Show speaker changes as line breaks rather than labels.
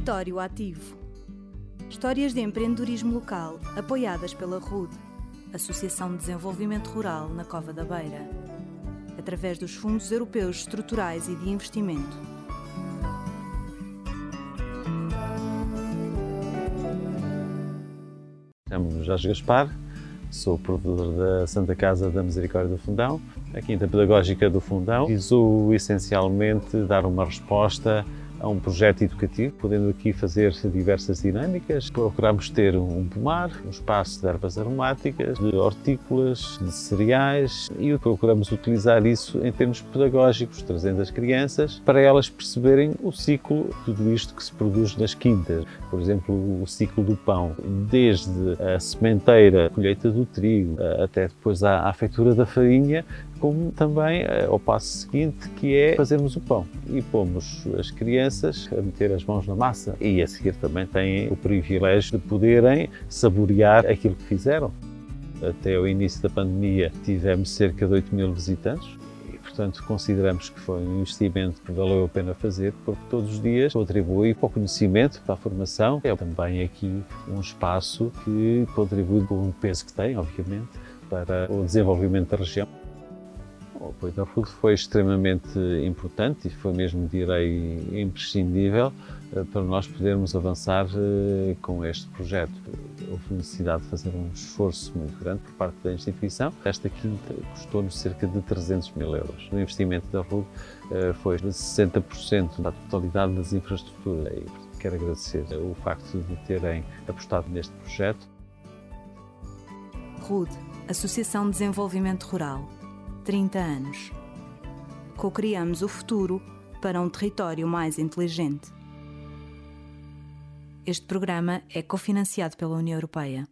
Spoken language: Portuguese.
Território Ativo. Histórias de empreendedorismo local apoiadas pela RUD, Associação de Desenvolvimento Rural na Cova da Beira, através dos Fundos Europeus Estruturais e de Investimento.
Chamo-me Jorge Gaspar, sou provedor da Santa Casa da Misericórdia do Fundão. A Quinta Pedagógica do Fundão visou essencialmente dar uma resposta a um projeto educativo, podendo aqui fazer diversas dinâmicas. Procuramos ter um pomar, um espaço de ervas aromáticas, de hortícolas, de cereais e procuramos utilizar isso em termos pedagógicos, trazendo as crianças para elas perceberem o ciclo de tudo isto que se produz nas quintas. Por exemplo, o ciclo do pão, desde a sementeira, a colheita do trigo, até depois à, à feitura da farinha, como também eh, ao passo seguinte, que é fazermos o pão. E pomos as crianças a meter as mãos na massa e a seguir também têm o privilégio de poderem saborear aquilo que fizeram. Até o início da pandemia tivemos cerca de 8 mil visitantes e, portanto, consideramos que foi um investimento que valeu a pena fazer, porque todos os dias contribui para o conhecimento, para a formação. É também aqui um espaço que contribui com o peso que tem, obviamente, para o desenvolvimento da região. O apoio da RUD foi extremamente importante e foi mesmo, direi, imprescindível eh, para nós podermos avançar eh, com este projeto. Houve necessidade de fazer um esforço muito grande por parte da instituição. Esta quinta custou-nos cerca de 300 mil euros. O investimento da RUD eh, foi de 60% da totalidade das infraestruturas. E, quero agradecer o facto de terem apostado neste projeto.
RUD, Associação de Desenvolvimento Rural 30 anos. Cocriamos o futuro para um território mais inteligente. Este programa é cofinanciado pela União Europeia.